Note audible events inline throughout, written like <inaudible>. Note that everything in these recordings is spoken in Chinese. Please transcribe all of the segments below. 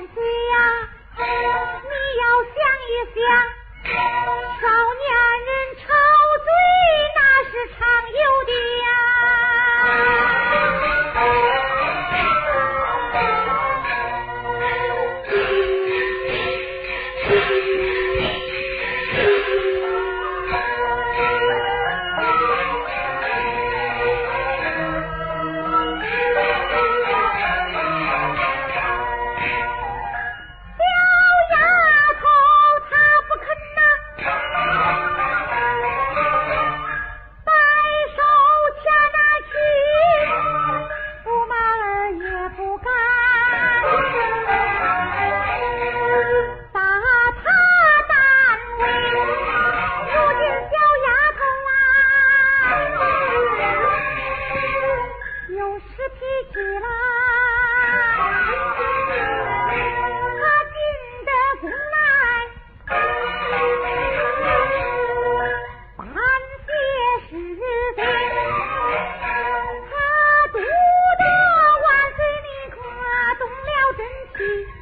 人家，你要想一想，少年。Peace. <laughs>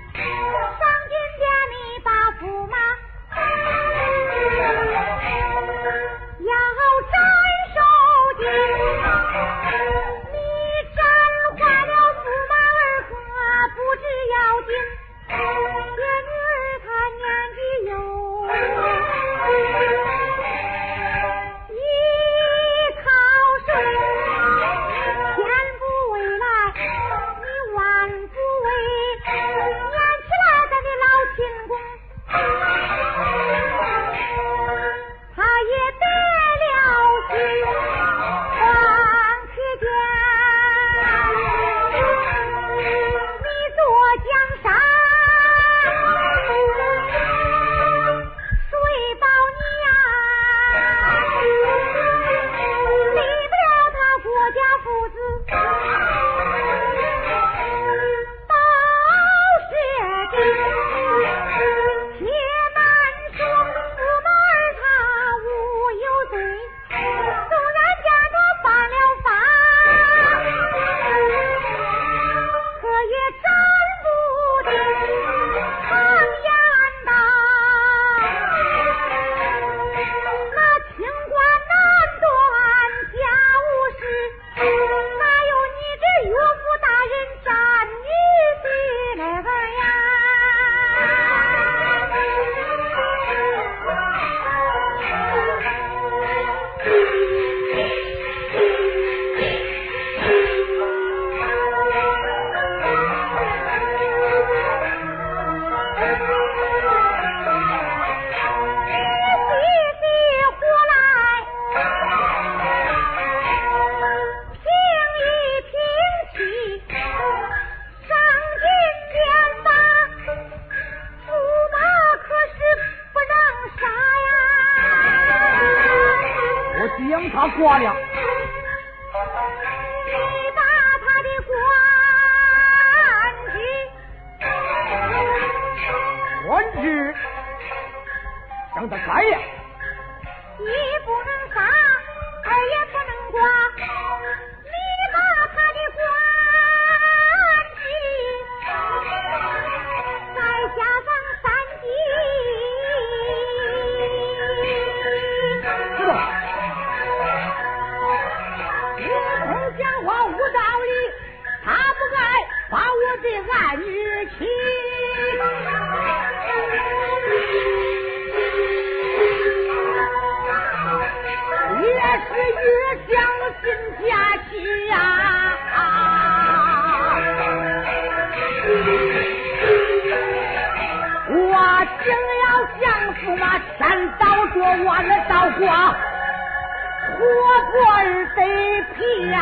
挂了，你把他的官职，官职，等等看呀，一不能杀，二也不能挂。将心家妻呀。我竟要降驸马天道着我的刀光，活活儿得皮呀！